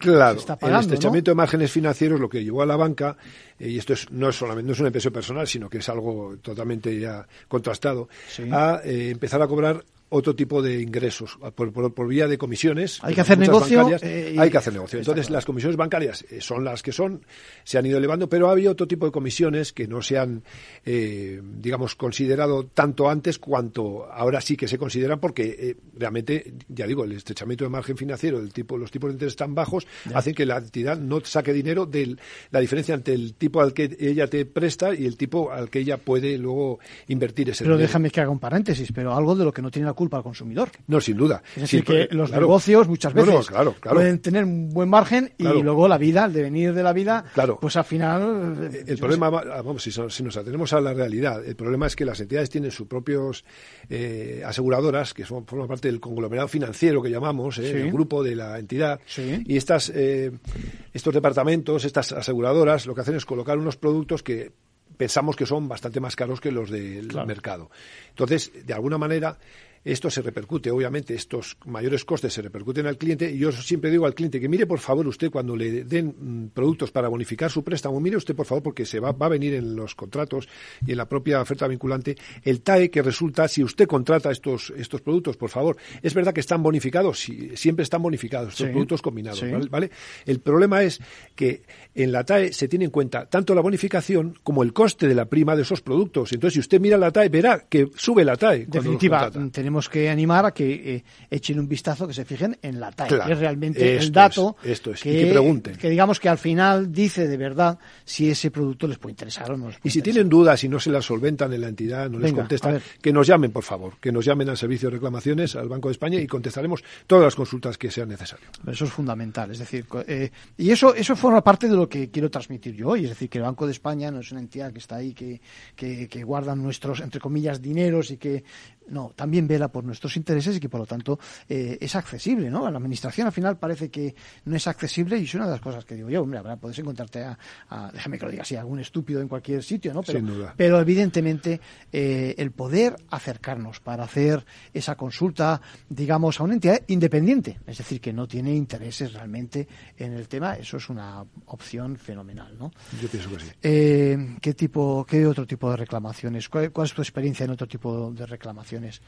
claro, El estrechamiento de márgenes financieros lo que llevó a la banca, eh, y esto es, no es solamente no es una impresión personal, sino que es algo totalmente ya contrastado, a eh, empezar a cobrar otro tipo de ingresos por, vía de comisiones. Hay que hacer negocio. Eh, hay que hacer negocio. Entonces, las comisiones bancarias eh, son las que son, se han ido elevando, pero había otro tipo de comisiones que no se han, eh, digamos, considerado tanto antes cuanto ahora sí que se consideran, porque realmente, ya digo, el estrechamiento de margen financiero, del tipo, los tipos de interés tan bajos, hacen que la entidad no saque dinero de la diferencia entre el tipo al que ella te presta y el tipo al que ella puede luego invertir ese Pero déjame que haga un paréntesis, pero algo de lo que no tiene la culpa al consumidor. No, sin duda. Es decir, que los negocios muchas veces pueden tener un buen margen y luego la vida, el devenir de la vida, pues al final... Eh, el problema, vamos, si, nos atenemos a la realidad, el problema es que las entidades tienen sus propios eh, aseguradoras, que son, forman parte del conglomerado financiero que llamamos, eh, el grupo de la entidad, y estas, estos departamentos, estas aseguradoras, lo que hacen es colocar unos productos que pensamos que son bastante más caros que los del mercado. Entonces, de alguna manera, esto se repercute, obviamente, estos mayores costes se repercuten al cliente y yo siempre digo al cliente que mire por favor usted cuando le den mm, productos para bonificar su préstamo, mire usted por favor porque se va, va a venir en los contratos y en la propia oferta vinculante el TAE que resulta si usted contrata estos, estos productos, por favor. Es verdad que están bonificados, siempre están bonificados estos productos combinados, ¿vale? El problema es que en la TAE se tiene en cuenta tanto la bonificación como el coste de la prima de esos productos. Entonces, si usted mira la TAE, verá que sube la TAE. Definitiva, tenemos tenemos que animar a que eh, echen un vistazo, que se fijen en la TAE, que es realmente el dato esto es, que, pregunten. que digamos que al final dice de verdad si ese producto les puede interesar o no. y si tienen dudas y no se las solventan en la entidad, no les contestan, que nos llamen, por favor, que nos llamen al servicio de reclamaciones, al Banco de España y contestaremos todas las consultas que sean necesarias. Eso es fundamental, es decir, eh, y eso eso forma parte de lo que quiero transmitir yo hoy, es decir, que el Banco de España no es una entidad que está ahí, que, que, que guardan nuestros, entre comillas, dineros y que no, también vela por nuestros intereses y que por lo tanto eh, es accesible, ¿no? La administración al final parece que no es accesible y es una de las cosas que digo yo, hombre, habrá, puedes encontrarte a, déjame que lo diga así, algún estúpido en cualquier sitio, ¿no? Pero, Sin duda. pero evidentemente eh, el poder acercarnos para hacer esa consulta, digamos, a una entidad independiente, es decir, que no tiene intereses realmente en el tema, eso es una opción fenomenal, ¿no? Yo pienso que sí. Eh, ¿Qué tipo, qué otro tipo de reclamaciones? ¿Cuál, ¿Cuál es tu experiencia en otro tipo de reclamaciones?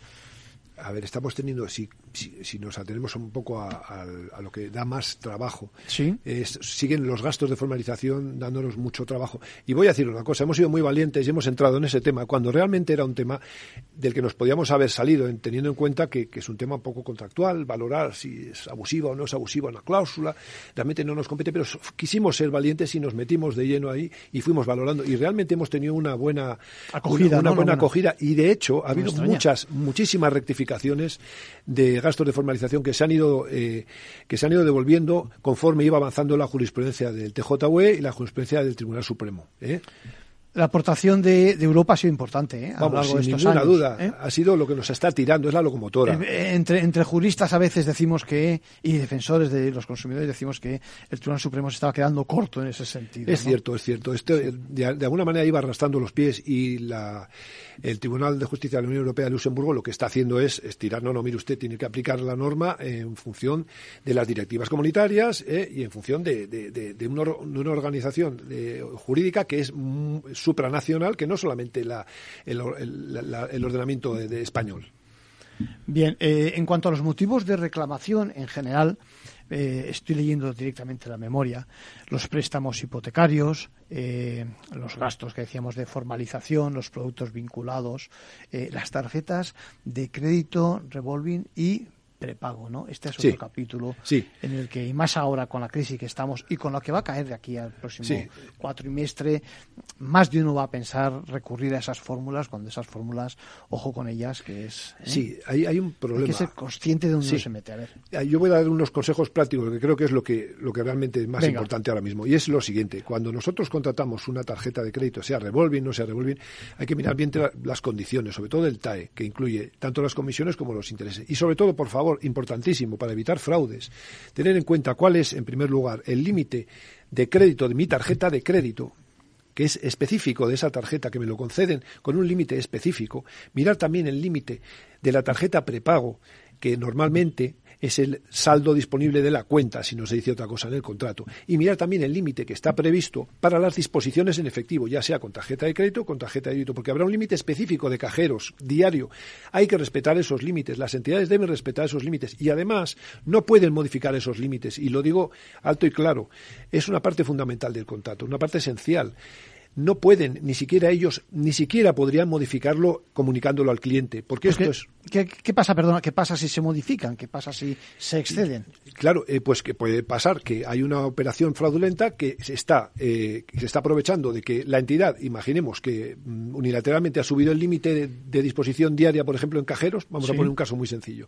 A ver, estamos teniendo, si, si, nos atenemos un poco a, lo que da más trabajo, ¿Sí? siguen los gastos de formalización dándonos mucho trabajo. Y voy a decir una cosa, hemos sido muy valientes y hemos entrado en ese tema cuando realmente era un tema del que nos podíamos haber salido, teniendo en cuenta que, es un tema un poco contractual, valorar si es abusiva o no es abusiva una cláusula, realmente no nos compete, pero quisimos ser valientes y nos metimos de lleno ahí y fuimos valorando. Y realmente hemos tenido una buena acogida, una, buena acogida y de hecho ha habido muchas, muchísimas rectificaciones de gastos de formalización que se han ido eh, que se han ido devolviendo conforme iba avanzando la jurisprudencia del TJUE y la jurisprudencia del Tribunal Supremo. ¿eh? La aportación de, Europa ha sido importante ¿eh? a lo largo sin de ninguna duda. ¿eh? Ha sido lo que nos está tirando, es la locomotora. Eh, entre, entre juristas a veces decimos que, y defensores de los consumidores decimos que el Tribunal Supremo se estaba quedando corto en ese sentido. Es cierto, es cierto. Este, de, alguna manera iba arrastrando los pies y la, el Tribunal de Justicia de la Unión Europea de Luxemburgo lo que está haciendo es estirar, no, no, mire usted, tiene que aplicar la norma en función de las directivas comunitarias y en función de, de, de una, organización jurídica que es supranacional que no solamente la, el, ordenamiento de, español. Bien, eh, en cuanto a los motivos de reclamación en general, eh, estoy leyendo directamente la memoria, los préstamos hipotecarios, eh, los gastos que decíamos de formalización, los productos vinculados, las tarjetas de crédito revolving y prepago, ¿no? Este es otro capítulo en el que, y más ahora con la crisis que estamos y con lo que va a caer de aquí al próximo cuatrimestre, más de uno va a pensar recurrir a esas fórmulas, cuando esas fórmulas, ojo con ellas, que es... ¿eh? Sí, hay, hay, un problema. Hay que ser consciente de dónde se mete. A ver. Yo voy a dar unos consejos prácticos, que creo que es lo que, lo que realmente es más importante ahora mismo, y es lo siguiente. Cuando nosotros contratamos una tarjeta de crédito, sea revolving, no sea revolving, hay que mirar bien las condiciones, sobre todo el TAE, que incluye tanto las comisiones como los intereses. Y sobre todo, por favor, importantísimo para evitar fraudes, tener en cuenta cuál es, en primer lugar, el límite de crédito de mi tarjeta de crédito, que es específico de esa tarjeta que me lo conceden con un límite específico, mirar también el límite de la tarjeta prepago, que normalmente es el saldo disponible de la cuenta, si no se dice otra cosa en el contrato. Y mirar también el límite que está previsto para las disposiciones en efectivo, ya sea con tarjeta de crédito o con tarjeta de débito, porque habrá un límite específico de cajeros diario. Hay que respetar esos límites, las entidades deben respetar esos límites y además no pueden modificar esos límites. Y lo digo alto y claro, es una parte fundamental del contrato, una parte esencial no pueden, ni siquiera ellos, ni siquiera podrían modificarlo comunicándolo al cliente, porque esto es... ¿qué, pasa, perdona, qué pasa si se modifican? ¿Qué pasa si se exceden? Claro, eh, pues que puede pasar que hay una operación fraudulenta que se está, eh, se está aprovechando de que la entidad, imaginemos que mm, unilateralmente ha subido el límite de, disposición diaria, por ejemplo, en cajeros, vamos a poner un caso muy sencillo,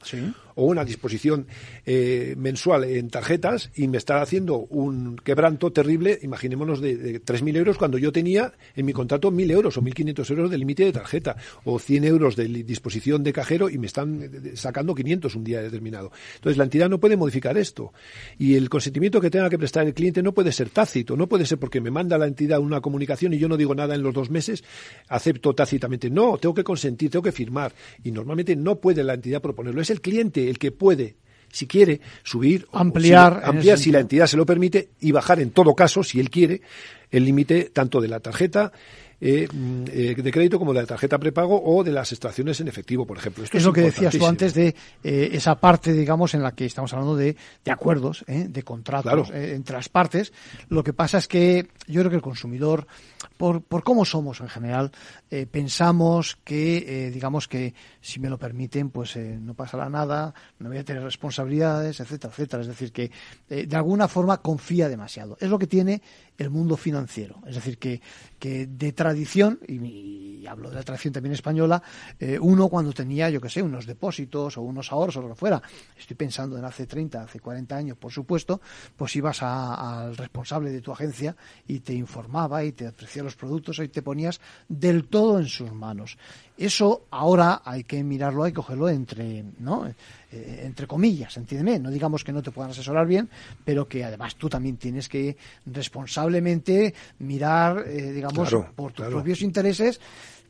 o una disposición eh, mensual en tarjetas y me está haciendo un quebranto terrible, imaginémonos de, de 3.000 euros cuando yo tenía en mi contrato 1.000 euros o 1.500 euros de límite de tarjeta o 100 euros de disposición de cajero y me están eh, sacando 500 un día determinado. Entonces la entidad no puede modificar esto y el consentimiento que tenga que prestar el cliente no puede ser tácito, no puede ser porque me manda la entidad una comunicación y yo no digo nada en los dos meses, acepto tácitamente. No, tengo que consentir, tengo que firmar y normalmente no puede la entidad proponerlo. Es el cliente el que puede si quiere, subir, ampliar, ampliar si la entidad se lo permite y bajar en todo caso, si él quiere, el límite tanto de la tarjeta eh, mm, eh, de crédito como de la tarjeta prepago o de las extracciones en efectivo, por ejemplo. Esto es, lo que decías tú antes de eh, esa parte, digamos, en la que estamos hablando de, de acuerdos, de contratos entre las partes. Lo que pasa es que yo creo que el consumidor, por, por cómo somos en general, pensamos que, digamos que, si me lo permiten, pues no pasará nada, no voy a tener responsabilidades, etcétera, etcétera. Es decir, que de alguna forma confía demasiado. Es lo que tiene el mundo financiero. Es decir, que, que de tradición, y, hablo de la tradición también española, eh, uno cuando tenía, yo qué sé, unos depósitos o unos ahorros o lo que fuera, estoy pensando en hace 30, hace 40 años, por supuesto, pues ibas al responsable de tu agencia y te informaba y te ofrecía los productos y te ponías del todo en sus manos. Eso ahora hay que mirarlo, hay que cogerlo entre, ¿no? Eh, entre comillas, entiéndeme, no digamos que no te puedan asesorar bien, pero que además tú también tienes que responsablemente mirar, eh, digamos, por tus propios intereses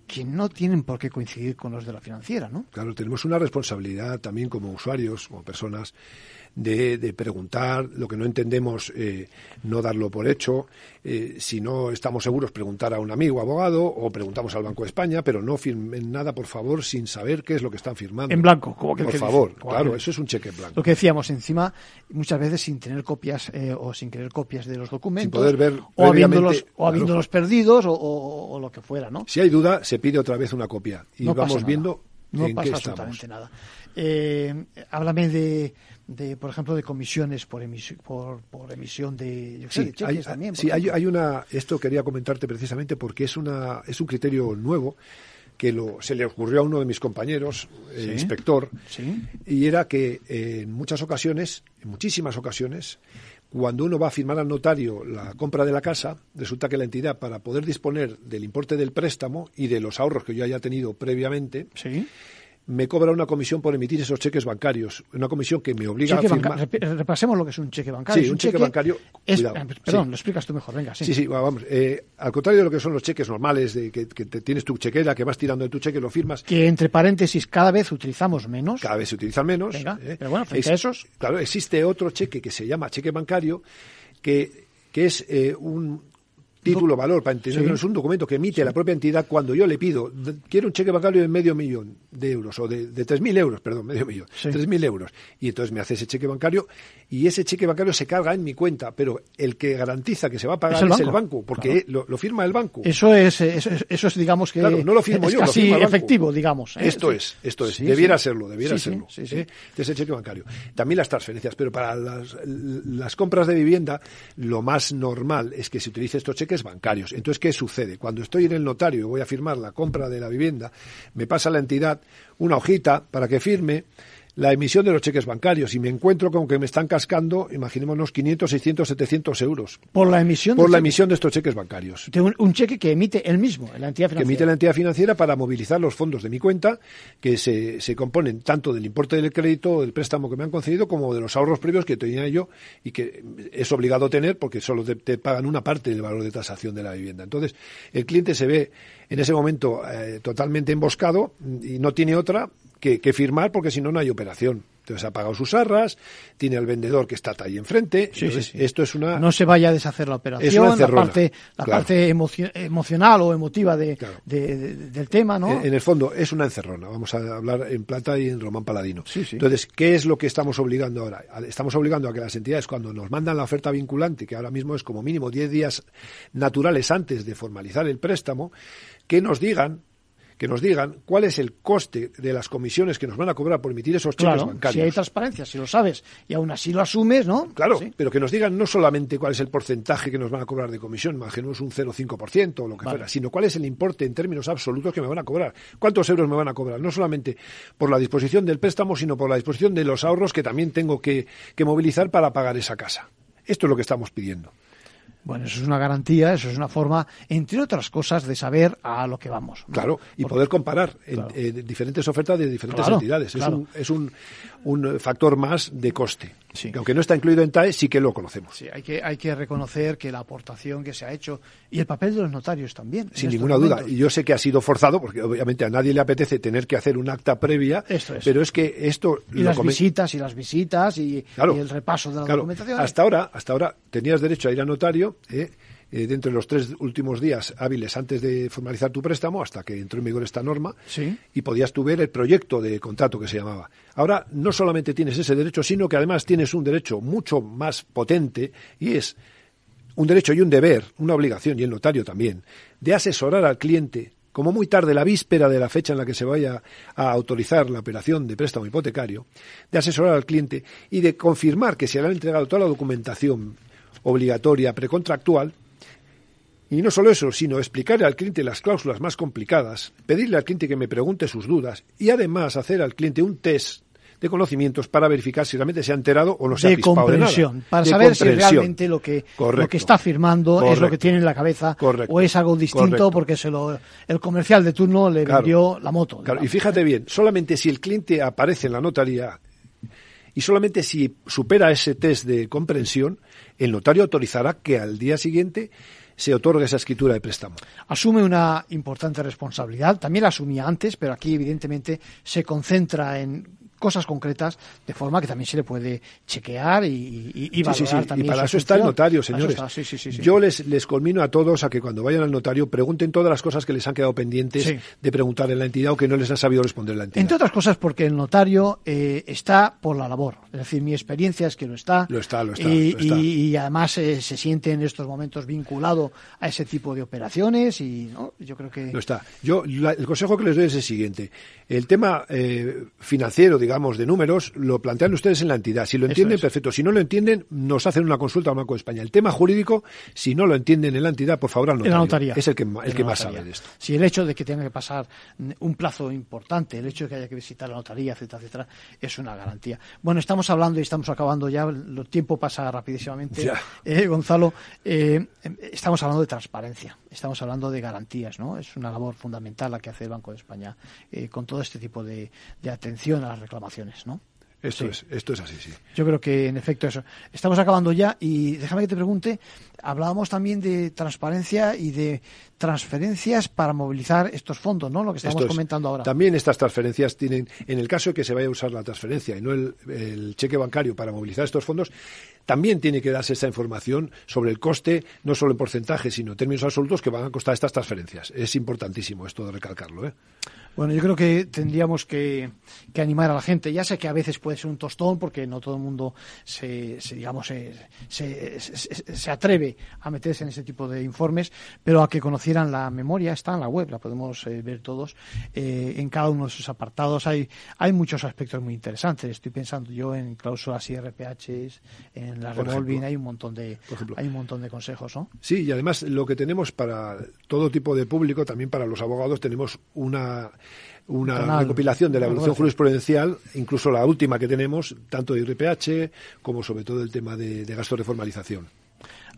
que no tienen por qué coincidir con los de la financiera, ¿no? Claro, tenemos una responsabilidad también como usuarios, como personas, de, de preguntar, lo que no entendemos, eh, no darlo por hecho, eh, si no estamos seguros, preguntar a un amigo abogado o preguntamos al Banco de España, pero no firmen nada, por favor, sin saber qué es lo que están firmando. En blanco, como que Por que favor, dice. claro, eso es un cheque en blanco. Lo que decíamos encima, muchas veces sin tener copias eh, o sin querer copias de los documentos. Sin poder ver o habiéndolos, o habiéndolos perdidos o, o- o lo que fuera, ¿no? Si hay duda, se pide otra vez una copia y No vamos viendo No en pasa qué absolutamente estamos. nada. Eh, háblame de, de, por ejemplo, de comisiones por, emisi- por, por emisión de, yo qué sé, Sí, de cheques hay, también. sí, hay, una. Esto quería comentarte precisamente porque es una es un criterio nuevo que lo, se le ocurrió a uno de mis compañeros, Sí. inspector, Sí. y era que eh, en muchas ocasiones, en muchísimas ocasiones, cuando uno va a firmar al notario la compra de la casa, resulta que la entidad, para poder disponer del importe del préstamo y de los ahorros que yo haya tenido previamente, me cobra una comisión por emitir esos cheques bancarios. Una comisión que me obliga Cheque a firmar. repasemos lo que es un cheque bancario. Sí, Es un cheque bancario, es- cuidado, eh, perdón, sí. lo explicas tú mejor, venga, sí. Sí, sí, va- vamos. eh, al contrario de lo que son los cheques normales, de que, que te- tienes tu chequera, que vas tirando de tu cheque, lo firmas. Que entre paréntesis cada vez utilizamos menos. Cada vez se utilizan menos. Venga, ¿eh? pero bueno, frente a esos. Claro, existe otro cheque que se llama cheque bancario, que, que es eh, un título valor, para entenderlo, Sí. es un documento que emite la propia entidad cuando yo le pido, quiero un cheque bancario de medio millón de euros, o de, de 3.000 euros, perdón, medio millón, Sí. 3.000 euros. Y entonces me hace ese cheque bancario y ese cheque bancario se carga en mi cuenta, pero el que garantiza que se va a pagar Es es el el banco, porque lo, lo firma el banco. Eso es, eso es, eso es, digamos que Claro, no lo firmo es yo, lo casi firma el banco. efectivo, digamos. ¿eh? Esto es, esto es. Debiera serlo, debiera serlo. ¿eh? Es el cheque bancario. También las transferencias, pero para las, las compras de vivienda, lo más normal es que se utilice estos cheques bancarios. Entonces, ¿qué sucede? Cuando estoy en el notario y voy a firmar la compra de la vivienda, me pasa la entidad una hojita para que firme la emisión de los cheques bancarios y me encuentro con que me están cascando, imaginémonos, 500, 600, 700 euros Por la emisión por de la cheque. emisión de estos cheques bancarios de un, un cheque que emite él mismo, la entidad que financiera. emite la entidad financiera para movilizar los fondos de mi cuenta, que se, se componen tanto del importe del crédito o del préstamo que me han concedido, como de los ahorros previos que tenía yo y que es obligado tener porque solo te, te pagan una parte del valor de tasación de la vivienda. Entonces, el cliente se ve en ese momento eh, totalmente emboscado y no tiene otra que, que firmar porque si no, no hay operación. Entonces ha pagado sus arras, tiene al vendedor que está ahí enfrente. Sí, Entonces, sí, sí. Esto es una... No se vaya a deshacer la operación, Es una la parte, la claro. parte emocio- emocional o emotiva de, de- de- del tema, ¿no? En, en el fondo es una encerrona, vamos a hablar en plata y en román paladino. Entonces, ¿qué es lo que estamos obligando ahora? Estamos obligando a que las entidades, cuando nos mandan la oferta vinculante, que ahora mismo es como mínimo 10 días naturales antes de formalizar el préstamo, que nos digan que nos digan cuál es el coste de las comisiones que nos van a cobrar por emitir esos cheques Claro, bancarios. si hay transparencia, si lo sabes y aún así lo asumes, ¿no? Claro, pero que nos digan no solamente cuál es el porcentaje que nos van a cobrar de comisión, imaginemos un 0,5% o lo que Vale. fuera, sino cuál es el importe en términos absolutos que me van a cobrar. ¿Cuántos euros me van a cobrar? No solamente por la disposición del préstamo, sino por la disposición de los ahorros que también tengo que, que movilizar para pagar esa casa. Esto es lo que estamos pidiendo. Bueno, eso es una garantía, eso es una forma, entre otras cosas, de saber a lo que vamos. ¿no? Claro, y Porque- poder comparar en- eh, diferentes ofertas de diferentes Claro, entidades. claro. Es, un, es un, un factor más de coste. Que aunque no está incluido en TAE, sí que lo conocemos. Sí, hay que, hay que reconocer que la aportación que se ha hecho y el papel de los notarios también. Sin ninguna duda. Y yo sé que ha sido forzado, porque obviamente a nadie le apetece tener que hacer un acta previa, Esto es. pero es que esto Y las visitas y las visitas y, Claro. y el repaso de la Claro, documentación. hasta ahora, hasta ahora tenías derecho a ir a notario eh, eh, dentro de los tres últimos días hábiles antes de formalizar tu préstamo, hasta que entró en vigor esta norma, y podías tú ver el proyecto de contrato que se llamaba. Ahora no solamente tienes ese derecho, sino que además tienes un derecho mucho más potente y es un derecho y un deber, una obligación, y el notario también, de asesorar al cliente, como muy tarde, la víspera de la fecha en la que se vaya a autorizar la operación de préstamo hipotecario, de asesorar al cliente y de confirmar que se le ha entregado toda la documentación obligatoria precontractual, y no solo eso, sino explicarle al cliente las cláusulas más complicadas, pedirle al cliente que me pregunte sus dudas y además hacer al cliente un test de conocimientos para verificar si realmente se ha enterado o no se ha pispado de nada. comprensión, para De saber si realmente lo que, lo que está firmando es lo que tiene en la cabeza Correcto. o es algo distinto porque se lo, el comercial de turno le Claro. vendió la moto. Claro, y fíjate bien, solamente si el cliente aparece en la notaría y solamente si supera ese test de comprensión, el notario autorizará que al día siguiente se otorgue esa escritura de préstamo. asume una importante responsabilidad. También la asumía antes, pero aquí evidentemente se concentra en cosas concretas, de forma que también se le puede chequear y, y, valorar también. Y para eso está el notario, señores. Yo les, les culmino a todos a que cuando vayan al notario pregunten todas las cosas que les han quedado pendientes de preguntar en la entidad o que no les han sabido responder la entidad. Entre otras cosas porque el notario eh, está por la labor. Es decir, mi experiencia es que lo está. Lo está, lo está. Y, además eh, se siente en estos momentos vinculado a ese tipo de operaciones y yo creo que... Lo está. Yo, el consejo que les doy es el siguiente. El tema eh, financiero, digamos, de números, lo plantean ustedes en la entidad. Si lo entienden, perfecto. Si no lo entienden, nos hacen una consulta al Banco de España. El tema jurídico, si no lo entienden en la entidad, por favor, al notario. La notaría. Es el que, el que más sabe de esto. Si el hecho de que tenga que pasar un plazo importante, el hecho de que haya que visitar la notaría, etcétera, etcétera, es una garantía. Bueno, estamos hablando y estamos acabando ya, el tiempo pasa rapidísimamente. Eh, Gonzalo, eh, estamos hablando de transparencia, estamos hablando de garantías, ¿no? Es una labor fundamental la que hace el Banco de España eh, con todo este tipo de, de atención a las reclamaciones, ¿no? Esto, es, esto es así, sí. Yo creo que, en efecto, eso. Estamos acabando ya y déjame que te pregunte, hablábamos también de transparencia y de transferencias para movilizar estos fondos, ¿no? Lo que estamos comentando ahora. También estas transferencias tienen, en el caso de que se vaya a usar la transferencia y no el, cheque bancario para movilizar estos fondos, también tiene que darse esa información sobre el coste, no solo en porcentaje, sino en términos absolutos que van a costar estas transferencias. Es importantísimo esto de recalcarlo, ¿eh? Bueno, yo creo que tendríamos que, animar a la gente. Ya sé que a veces puede ser un tostón porque no todo el mundo se, digamos, se, se, atreve a meterse en ese tipo de informes, pero a que conocieran la memoria, está en la web, la podemos eh, ver todos. Eh, en cada uno de sus apartados hay, hay muchos aspectos muy interesantes. Estoy pensando yo en cláusulas IRPH, en la revolving, hay un montón de hay un montón de consejos, ¿no? Sí, y además lo que tenemos para todo tipo de público, también para los abogados, tenemos una una recopilación de la evolución jurisprudencial, incluso la última que tenemos, tanto de IRPH como sobre todo el tema de, de gastos de formalización.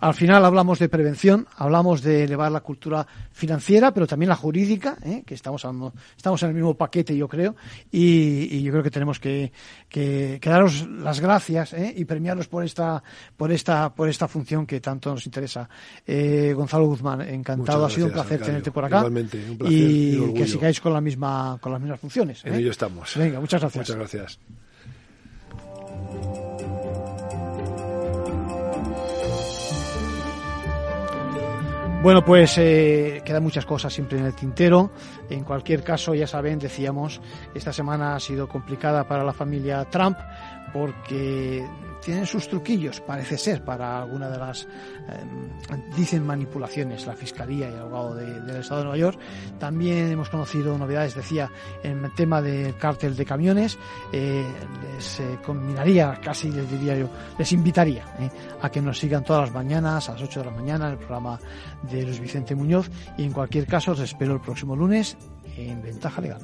Al final hablamos de prevención, hablamos de elevar la cultura financiera, pero también la jurídica, ¿eh? que estamos, estamos en el mismo paquete, yo creo, y, yo creo que tenemos que, que, daros las gracias ¿eh? y premiarlos por esta, por, esta, por esta función que tanto nos interesa. Eh, Gonzalo Guzmán, encantado, ha sido un placer tenerte por acá. Igualmente, un placer y, que sigáis con, la misma, con las mismas funciones. En ello estamos. Venga, muchas gracias. Muchas gracias. Bueno, pues eh, quedan muchas cosas siempre en el tintero. En cualquier caso, ya saben, decíamos, esta semana ha sido complicada para la familia Trump porque tienen sus truquillos, parece ser, para alguna de las, eh, dicen manipulaciones, la Fiscalía y el abogado del Estado de Nueva York. También hemos conocido novedades, decía, en el tema del cártel de camiones. Eh, les eh, combinaría, casi les diría yo, les invitaría a que nos sigan todas las mañanas, a las 8 de la mañana, en el programa de Luis Vicente Muñoz. Y en cualquier caso, os espero el próximo lunes en Ventaja Legal.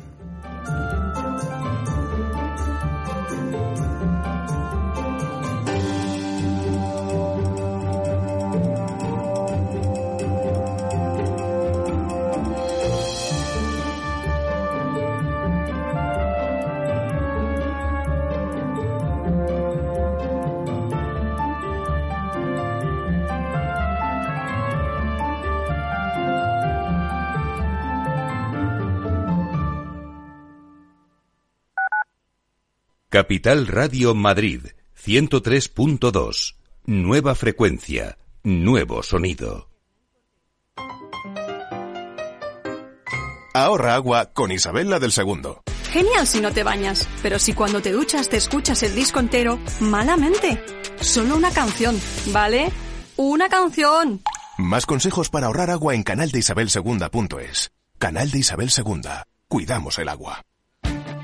Capital Radio Madrid 103.2. Nueva frecuencia, nuevo sonido. Ahorra agua con Isabel del segundo. Genial si no te bañas, pero si cuando te duchas te escuchas el disco entero, malamente. Solo una canción, ¿vale? Una canción. Más consejos para ahorrar agua en canaldeisabelsegunda.es. Canal de Isabel Segunda. Cuidamos el agua.